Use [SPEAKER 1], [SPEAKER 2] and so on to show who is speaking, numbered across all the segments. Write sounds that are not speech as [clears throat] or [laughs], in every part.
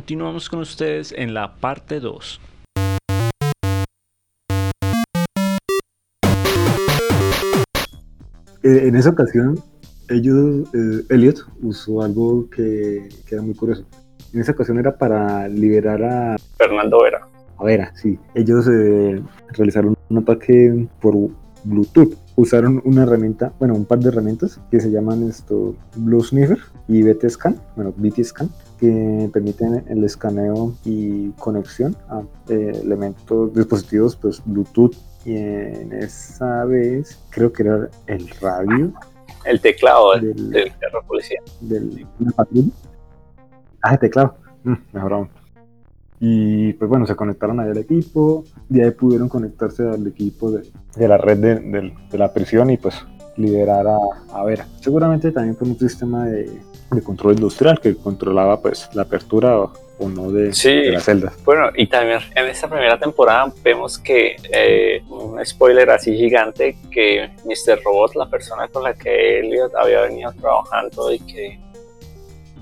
[SPEAKER 1] continuamos con ustedes en la parte 2.
[SPEAKER 2] Eh, en esa ocasión, ellos, eh, Elliot usó algo que, que, era muy curioso. En esa ocasión era para liberar a
[SPEAKER 3] Fernando Vera.
[SPEAKER 2] A Vera, sí. Ellos eh, realizaron un ataque por Bluetooth. Usaron una herramienta, bueno, un par de herramientas que se llaman esto Blue Sniffer y BT Scan, bueno, BT Scan, que permiten el escaneo y conexión a elementos, dispositivos, pues Bluetooth y en esa vez creo que era el radio.
[SPEAKER 3] El teclado del, del perro policía.
[SPEAKER 2] Del. Ah, el teclado. Mm, mejor aún. Y pues bueno, se conectaron ahí al equipo, y ahí pudieron conectarse al equipo de, de la red de, de, la prisión y pues liberar a, a Vera. Seguramente también por un sistema de, de control industrial que controlaba pues la apertura o, o no de,
[SPEAKER 3] sí,
[SPEAKER 2] de, las celdas.
[SPEAKER 3] Bueno, y también en esta primera temporada vemos que, eh, un spoiler así gigante, que Mr. Robot, la persona con la que Elliot había venido trabajando y que,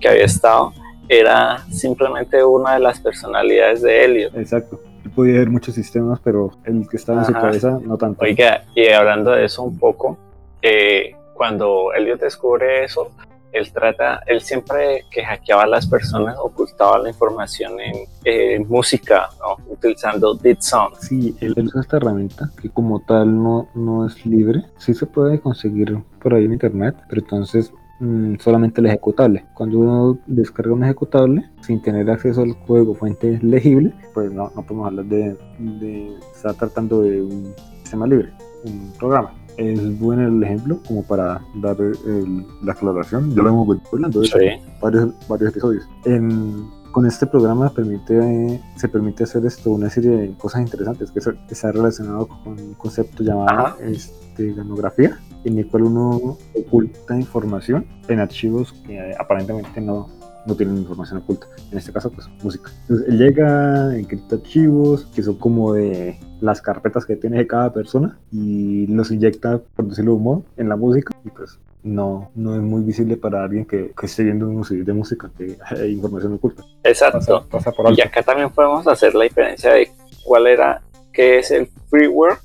[SPEAKER 3] que había estado, era simplemente una de las personalidades de Elliot.
[SPEAKER 2] Exacto. Podía ver muchos sistemas, pero el que estaba Ajá. en su cabeza no tanto.
[SPEAKER 3] Oiga, y hablando de eso un poco, eh, cuando Elliot descubre eso, él trata, él siempre que hackeaba a las personas ocultaba la información en eh, música, ¿no? utilizando Dead Sound.
[SPEAKER 2] Sí, él usa esta herramienta que como tal no, no es libre, sí se puede conseguir por ahí en internet, pero entonces mmm, solamente el ejecutable. Cuando uno descarga un ejecutable sin tener acceso al código fuente legible, pues no, no podemos hablar de estar tratando de un sistema libre, un programa es bueno el ejemplo como para dar el, la aclaración. Ya lo hemos vuelto hablando de
[SPEAKER 3] Sí.
[SPEAKER 2] varios, varios episodios. En- con este programa permite, se permite hacer esto, una serie de cosas interesantes que está relacionado con un concepto llamado
[SPEAKER 3] Ajá.
[SPEAKER 2] este, ganografía, en el cual uno oculta información en archivos que aparentemente no, no tienen información oculta. En este caso, pues música. Entonces, él llega, encripta archivos que son como de las carpetas que tiene cada persona y los inyecta, por decirlo de modo, en la música y pues no, no es muy visible para alguien que, que esté viendo un CD de música que hay información oculta.
[SPEAKER 3] Exacto.
[SPEAKER 2] Pasa, pasa por
[SPEAKER 3] Y
[SPEAKER 2] alto.
[SPEAKER 3] acá también podemos hacer la diferencia de cuál era, qué es el freeware,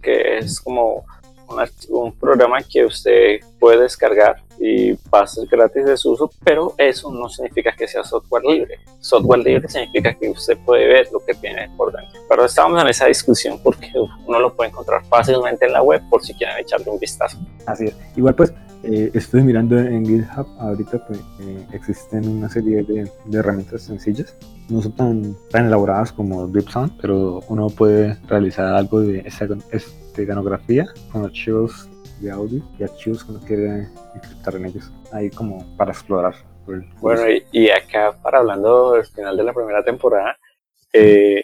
[SPEAKER 3] que es como un, programa que usted puede descargar y ser gratis de su uso, pero eso no significa que sea software libre. Software libre significa que usted puede ver lo que tiene por dentro. Pero estamos en esa discusión porque uno lo puede encontrar fácilmente en la web por si quieren echarle un vistazo.
[SPEAKER 2] Así es. Igual pues eh, estoy mirando en GitHub ahorita pues eh, existen una serie de, de herramientas sencillas. No son tan, tan elaboradas como DeepSound, pero uno puede realizar algo de esteganografía con archivos de audio y archivos que uno quiere encriptar en ellos. Ahí como para explorar. el-
[SPEAKER 3] Bueno, y, y acá, para hablando del final de la primera temporada, eh,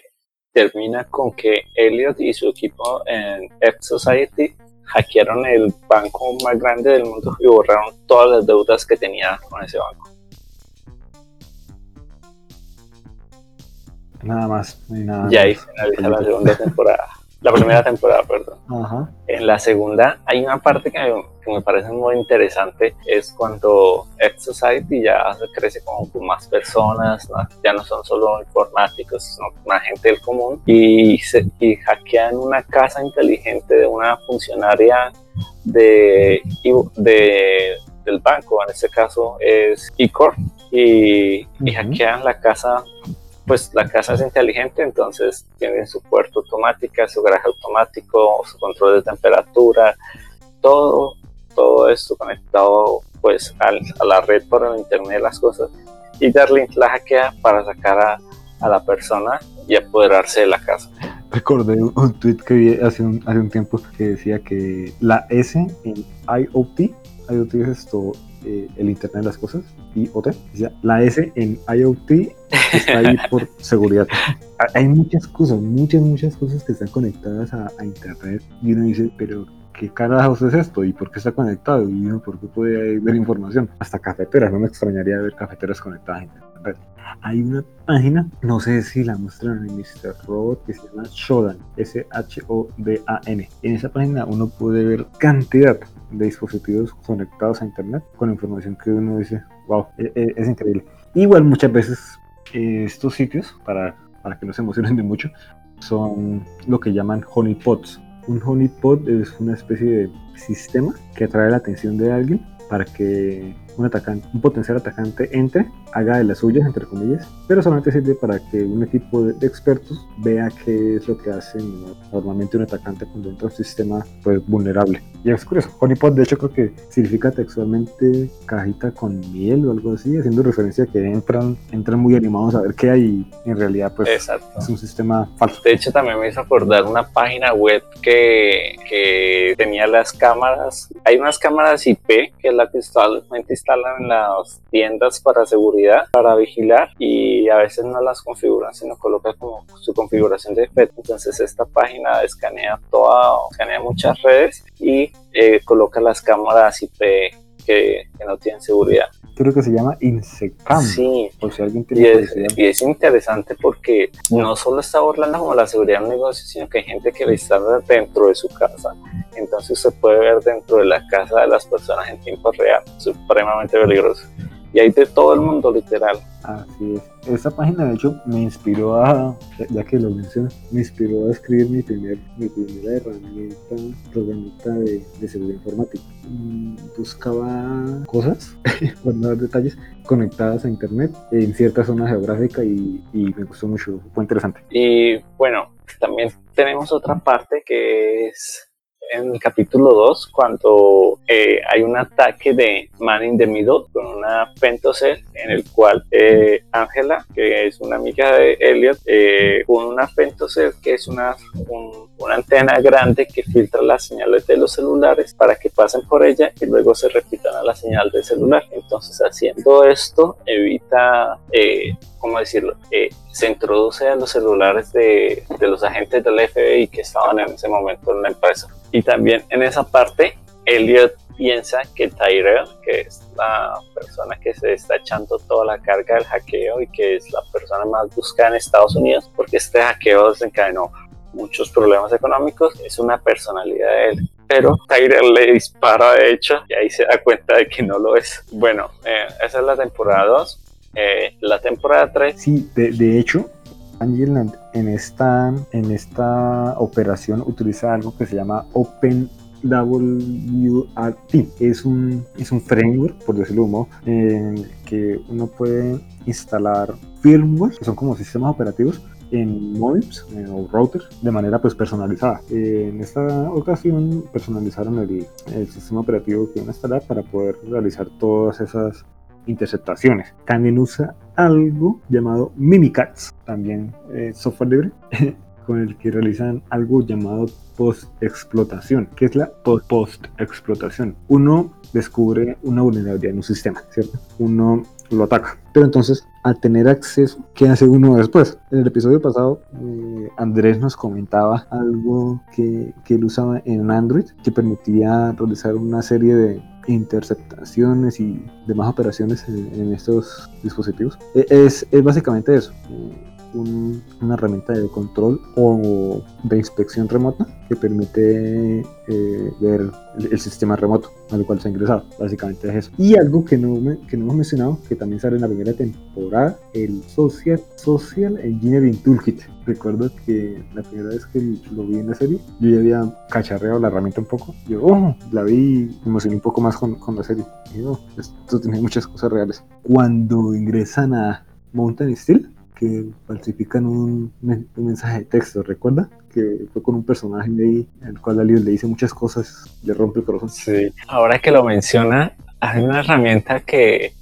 [SPEAKER 3] termina con que Elliot y su equipo en F Society hackearon el banco más grande del mundo y borraron todas las deudas que tenía con ese banco.
[SPEAKER 2] Nada más. hay nada
[SPEAKER 3] Y ahí finaliza la segunda temporada. La primera temporada, perdón.
[SPEAKER 2] Ajá.
[SPEAKER 3] En la segunda hay una parte que me, que me parece muy interesante, es cuando X Society ya se crece como con más personas, ¿no? ya no son solo informáticos, sino más gente del común, y, se, y hackean una casa inteligente de una funcionaria de, de, del banco, en este caso es Icor, y, y hackean la casa pues la casa es inteligente, entonces tienen su puerta automática, su garaje automático, su control de temperatura, todo, todo esto conectado pues al- a la red por el internet de las cosas. Y Darlene la hackea para sacar a, a la persona y apoderarse de la casa.
[SPEAKER 2] Recordé un, un tweet que vi hace un, hace un tiempo que decía que la S en IoT, IoT es esto, eh, el Internet de las Cosas, IoT, la S en IoT está ahí [laughs] por seguridad. Ha- Hay muchas cosas, muchas, muchas cosas que están conectadas a, a Internet y uno dice, pero ¿qué carajos es esto? ¿Y por qué está conectado? ¿Y uno por qué puede ver información? Hasta cafeteras, no me extrañaría ver cafeteras conectadas a Internet. Hay una página, no sé si la muestran en Mr. Robot, que se llama Shodan, S-H-O-D-A-N. En esa página uno puede ver cantidad de dispositivos conectados a Internet con información que uno dice, wow, e- e- es, increíble. Igual muchas veces eh, estos sitios, para, para que no se emocionen de mucho, son lo que llaman honeypots. Un honeypot es una especie de sistema que atrae la atención de alguien para que un, atacante, un potencial atacante entre, haga de las suyas, entre comillas, pero solamente sirve para que un equipo de, expertos vea qué es lo que hace normalmente un atacante cuando entra a un sistema pues, vulnerable. Y es curioso, honeypot de hecho creo que significa textualmente cajita con miel o algo así, haciendo referencia a que entran, entran muy animados a ver qué hay y en realidad pues es un sistema falso.
[SPEAKER 3] De hecho también me hizo acordar una página web que, que tenía las cámaras, hay unas cámaras IP que es la que usualmente instalan en las tiendas para seguridad, para vigilar y a veces no las configuran, sino coloca como su configuración de efecto. Entonces esta página escanea toda, escanea muchas redes y eh, coloca las cámaras IP que, que, no tienen seguridad.
[SPEAKER 2] Creo que se llama Insecam.
[SPEAKER 3] Sí,
[SPEAKER 2] por si alguien
[SPEAKER 3] y, es, y es interesante porque no solo está burlando como la seguridad de un negocio, sino que hay gente que la instala dentro de su casa entonces se puede ver dentro de la casa de las personas en tiempo real, supremamente peligroso. Y hay de todo el mundo, literal.
[SPEAKER 2] Así es. Esta página, de hecho, me inspiró a, ya que lo mencionas, me inspiró a escribir mi, primer, mi primera herramienta, programita de, de seguridad informática. Mm, buscaba cosas, [laughs] por no dar detalles, conectadas a internet en cierta zona geográfica y, y me gustó mucho, fue interesante.
[SPEAKER 3] Y bueno, también tenemos otra parte que es en el capítulo 2 cuando eh, hay un ataque de Man in the con una pentocell en el cual eh, Angela, que es una amiga de Elliot, eh, con una pentocell que es una, una antena grande que filtra las señales de los celulares para que pasen por ella y luego se repitan a la señal del celular. Entonces haciendo esto evita ¿cómo decirlo? se introduce a los celulares de, de, los agentes del FBI que estaban en ese momento en la empresa. Y también en esa parte, Elliot piensa que Tyrell, que es la persona que se está echando toda la carga del hackeo y que es la persona más buscada en Estados Unidos, porque este hackeo desencadenó muchos problemas económicos, es una personalidad de él. Pero Tyrell le dispara de hecho y ahí se da cuenta de que no lo es. Bueno, eh, esa es la temporada 2. Eh, la temporada 3.
[SPEAKER 2] Sí, de, de hecho, Angeland en esta, en esta operación utiliza algo que se llama Open WRT. Es un, es un framework, por decirlo de modo, en el que uno puede instalar firmware, que son como sistemas operativos, en modems o routers de manera pues personalizada. en esta ocasión personalizaron el, el sistema operativo que van a instalar para poder realizar todas esas interceptaciones. También usa algo llamado Mimikatz, también eh, software libre, [laughs] con el que realizan algo llamado post-explotación. ¿Qué es la post-explotación? Uno descubre una vulnerabilidad en un sistema, ¿cierto? Uno lo ataca. Pero entonces, al tener acceso, ¿qué hace uno después? En el episodio pasado, eh, Andrés nos comentaba algo que, que él usaba en Android que permitía realizar una serie de interceptaciones y demás operaciones en, estos dispositivos. E, es, es básicamente eso. Una herramienta de control o de inspección remota que permite eh, ver el, sistema remoto al cual se ha ingresado. Básicamente es eso. Y algo que no, que no hemos mencionado, que también sale en la primera temporada, el Social, Social Engineering Toolkit. Recuerdo que la primera vez que lo vi en la serie, yo ya había cacharreado la herramienta un poco. Yo oh, la vi, me emocioné un poco más con, con la serie. Y oh, esto tiene muchas cosas reales. Cuando ingresan a Mountain Steel, que falsifican un, mensaje de texto, ¿recuerda? Que fue con un personaje ahí, el cual alguien le dice muchas cosas, le rompe el corazón.
[SPEAKER 3] Sí, ahora que lo menciona, hay una herramienta que,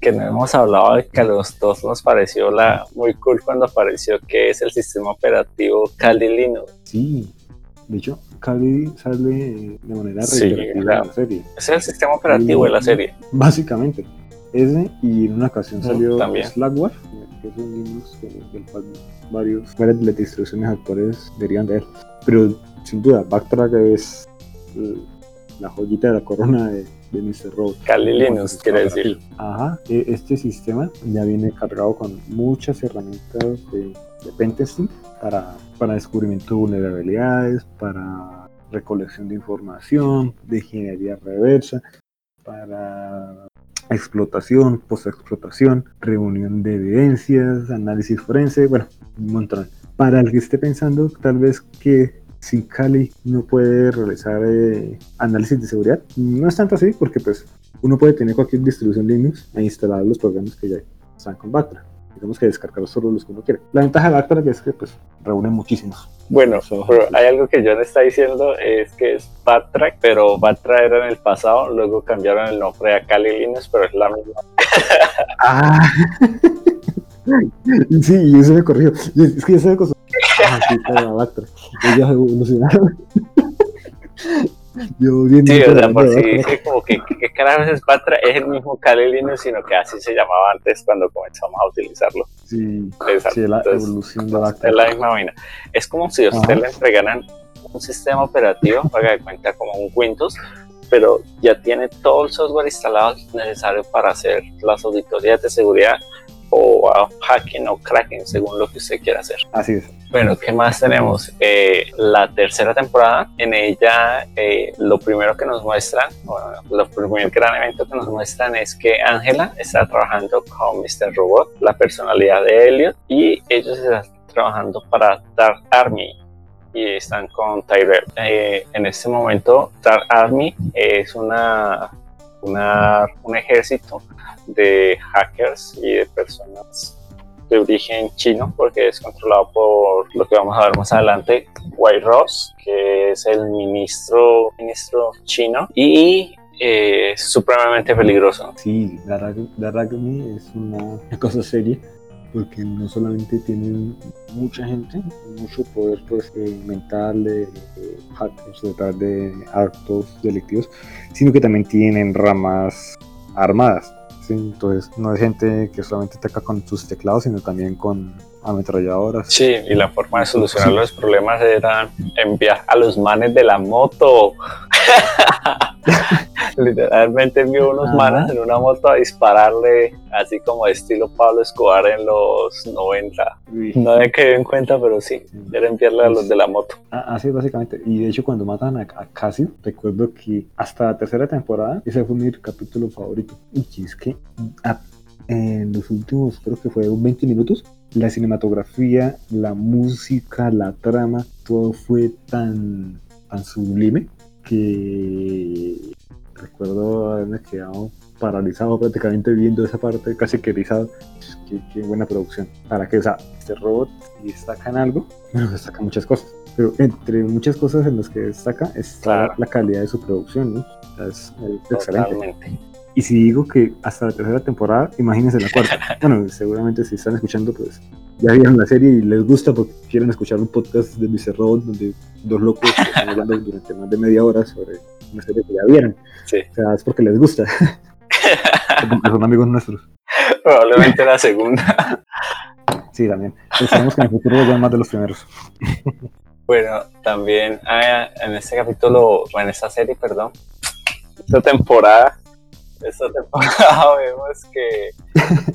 [SPEAKER 3] que no hemos hablado de que a los dos nos pareció la muy cool cuando apareció, que es el sistema operativo Kali Linux.
[SPEAKER 2] Sí, de hecho, Kali sale de manera reiterativa en la serie.
[SPEAKER 3] Es el sistema operativo de la serie.
[SPEAKER 2] Básicamente. Ese, y en una ocasión salió Slackware, que es un Linux del cual varios, varias de las distribuciones actuales derivan de él. Pero sin duda, Backtrack es eh, la joyita de la corona de, de Mr. Robot.
[SPEAKER 3] Kali Linux, quiere decir.
[SPEAKER 2] Ajá, e, este sistema ya viene cargado con muchas herramientas de, de pentesting para, para descubrimiento de vulnerabilidades, para recolección de información, de ingeniería reversa, para explotación, post-explotación, reunión de evidencias, análisis forense, bueno, un montón. Para el que esté pensando tal vez que sin Kali no puede realizar eh, análisis de seguridad, no es tanto así porque pues uno puede tener cualquier distribución Linux e instalar los programas que ya están con Bactra. Tenemos que descargar solo los que uno quiere. La ventaja de Bactra es que pues reúne muchísimos.
[SPEAKER 3] Bueno, pero hay algo que John está diciendo, es que es Backtrack, pero Backtrack era en el pasado, luego cambiaron el nombre a Kali Linux, pero es la misma. [laughs]
[SPEAKER 2] ah. sí, eso me corrió. Es que ya se me costó. Ah, sí, para Backtrack. Ellos evolucionaron.
[SPEAKER 3] Yo bien sí, o sea, por si dice como que qué carajos es Patra, es el mismo Kali Linux, sino que así se llamaba antes cuando comenzamos a utilizarlo.
[SPEAKER 2] Sí, sí la evolución de
[SPEAKER 3] Bactra. Es la misma vaina. Es como si a usted le entregaran un sistema operativo, haga de cuenta como un Windows, pero ya tiene todo el software instalado necesario para hacer las auditorías de seguridad o hacking o cracking según lo que usted quiera hacer.
[SPEAKER 2] Así es.
[SPEAKER 3] Bueno, ¿qué más tenemos? Eh, la tercera temporada, en ella eh, lo primero que nos muestran, bueno, lo primer gran evento que nos muestran es que Angela está trabajando con Mr. Robot, la personalidad de Elliot, y ellos están trabajando para Dark Army, y están con Tyrell. Eh, en este momento, Dark Army es una, una, un ejército de hackers y de personas de origen chino, porque es controlado por lo que vamos a ver más adelante, White Ross, que es el ministro, ministro chino, y eh, supremamente peligroso.
[SPEAKER 2] Sí, es una cosa seria porque no solamente tienen mucha gente, mucho poder pues, eh, mental de, hackers detrás de actos delictivos, sino que también tienen ramas armadas entonces no es gente que solamente ataca con sus teclados, sino también con ametralladoras.
[SPEAKER 3] Sí, y la forma de solucionar los problemas era enviar a los manes de la moto. [laughs] [laughs] Literalmente envió unos manes en una moto a dispararle, así como estilo Pablo Escobar en los 90. No había que en cuenta, pero sí, era enviarle a los de la moto.
[SPEAKER 2] Así básicamente. Y de hecho, cuando matan a, Casio, recuerdo que hasta la tercera temporada, ese fue mi capítulo favorito. Y es que en los últimos, creo que fue 20 minutos, la cinematografía, la música, la trama, todo fue tan, tan sublime que recuerdo haberme quedado paralizado prácticamente viendo esa parte, casi que erizado. Qué, buena producción. Para que, o sea, este robot destaca en algo, pero destaca muchas cosas. Pero entre muchas cosas en las que destaca está la calidad de su producción, ¿no? Es, excelente. Y si digo que hasta la tercera temporada, imagínense la cuarta. [laughs] bueno, seguramente si están escuchando, pues ya vieron la serie y les gusta porque quieren escuchar un podcast de Mr. Robot donde dos locos están hablando durante más de media hora sobre una serie que ya vieron. Sí. O sea, es porque les gusta. [laughs] son amigos nuestros.
[SPEAKER 3] Probablemente la segunda.
[SPEAKER 2] Sí, también. Esperemos que en el futuro vean más de los primeros.
[SPEAKER 3] Bueno, también ah, en este capítulo, o en esta serie, perdón, esta temporada, esta temporada [laughs] vemos que,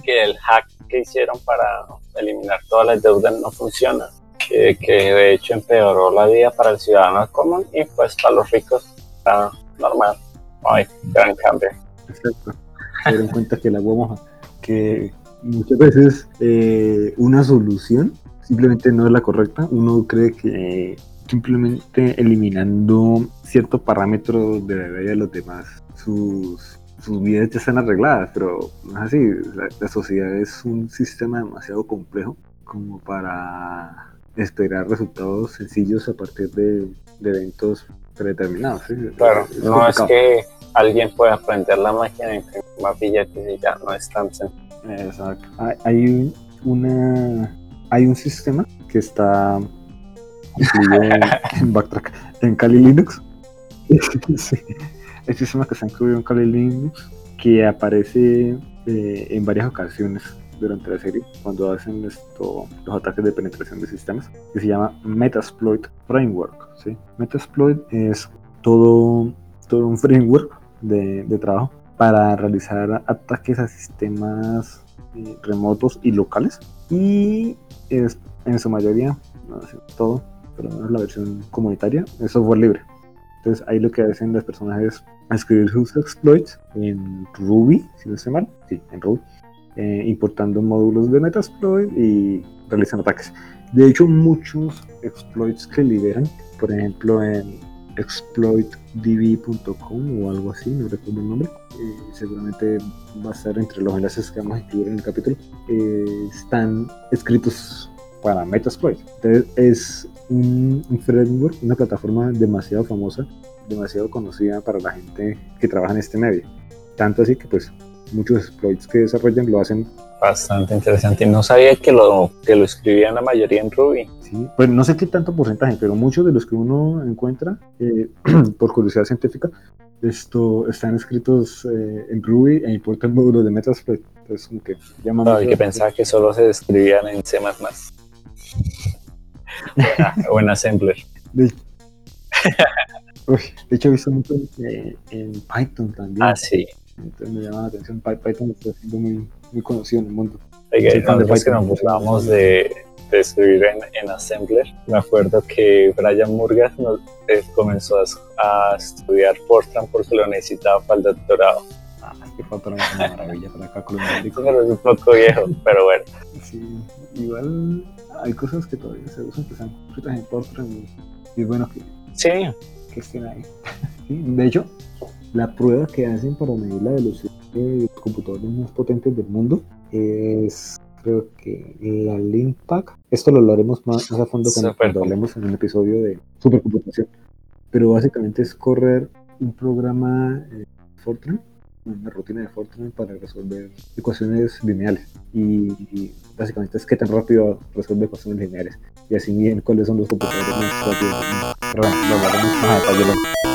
[SPEAKER 3] que el hack que hicieron para eliminar todas las deudas no funciona, que, que de hecho empeoró la vida para el ciudadano común y pues para los ricos está normal, no hay gran cambio.
[SPEAKER 2] Exacto. Se dieron cuenta que la vamos que muchas veces eh, una solución simplemente no es la correcta. Uno cree que simplemente eliminando ciertos parámetros de la vida de los demás, sus sus vidas ya están arregladas, pero no es así. La, sociedad es un sistema demasiado complejo como para esperar resultados sencillos a partir de, eventos predeterminados.
[SPEAKER 3] Claro, no es que alguien pueda aprender la máquina y más billetes y ya no es tan sencillo.
[SPEAKER 2] Exacto. Hay, una, hay un sistema que está incluido en, [laughs] Backtrack, en Kali Linux. [laughs] sí el sistema que ha incluido en Kali Linux, que aparece eh, en varias ocasiones durante la serie cuando hacen esto, los ataques de penetración de sistemas, que se llama Metasploit Framework. ¿sí? Metasploit es todo, todo un framework de, de trabajo para realizar ataques a sistemas eh, remotos y locales y es en su mayoría, no todo, pero no es la versión comunitaria, es software libre. Entonces ahí lo que hacen las personas es escribir sus exploits en Ruby, si no estoy mal, sí, en Ruby, eh, importando módulos de Metasploit y realizan ataques. De hecho, muchos exploits que liberan, por ejemplo en exploitdb.com o algo así, no recuerdo el nombre, eh, seguramente va a estar entre los enlaces que vamos a incluir en el capítulo, eh, están escritos para Metasploit. Entonces es un, un, framework, una plataforma demasiado famosa, demasiado conocida para la gente que trabaja en este medio. Tanto así que pues muchos exploits que desarrollan lo hacen
[SPEAKER 3] bastante interesante. No sabía que lo, que lo escribían la mayoría en Ruby.
[SPEAKER 2] Sí, pues no sé qué tanto porcentaje, pero muchos de los que uno encuentra, eh, [clears throat] por curiosidad científica, esto están escritos eh, en Ruby e importan [laughs] módulos de Metasploit. Entonces, como que llama
[SPEAKER 3] no, y que pensaba que solo se escribían en C++. [laughs] [laughs] o en Assembler.
[SPEAKER 2] De, hecho, he visto mucho en, en Python también.
[SPEAKER 3] Ah, sí.
[SPEAKER 2] Entonces me llama la atención. Python está siendo muy, muy conocido en el mundo.
[SPEAKER 3] Oiga, nosotros que nos burlamos de, de escribir en, en, Assembler, me acuerdo que Brian Murgas nos, eh, comenzó a, a, estudiar Fortran porque lo necesitaba para el doctorado.
[SPEAKER 2] Ah, es que Fortran es una maravilla para acá colombiano. [laughs]
[SPEAKER 3] Pero es un poco viejo, pero bueno.
[SPEAKER 2] Sí, igual hay cosas que todavía se usan que están escritas en Fortran y, y bueno que,
[SPEAKER 3] sí.
[SPEAKER 2] que estén ahí. [laughs] Sí, de hecho, la prueba que hacen para medir la velocidad de los computadores más potentes del mundo es creo que la Linkpack. Esto lo hablaremos más, a fondo cuando, cuando, hablemos en un episodio de supercomputación. Pero básicamente es correr un programa eh, Fortran, una rutina de Fortran para resolver ecuaciones lineales. Y, y, básicamente es qué tan rápido resuelve ecuaciones lineales. Y así bien cuáles son los computadores más rápidos. Lo hablaremos más a detalle.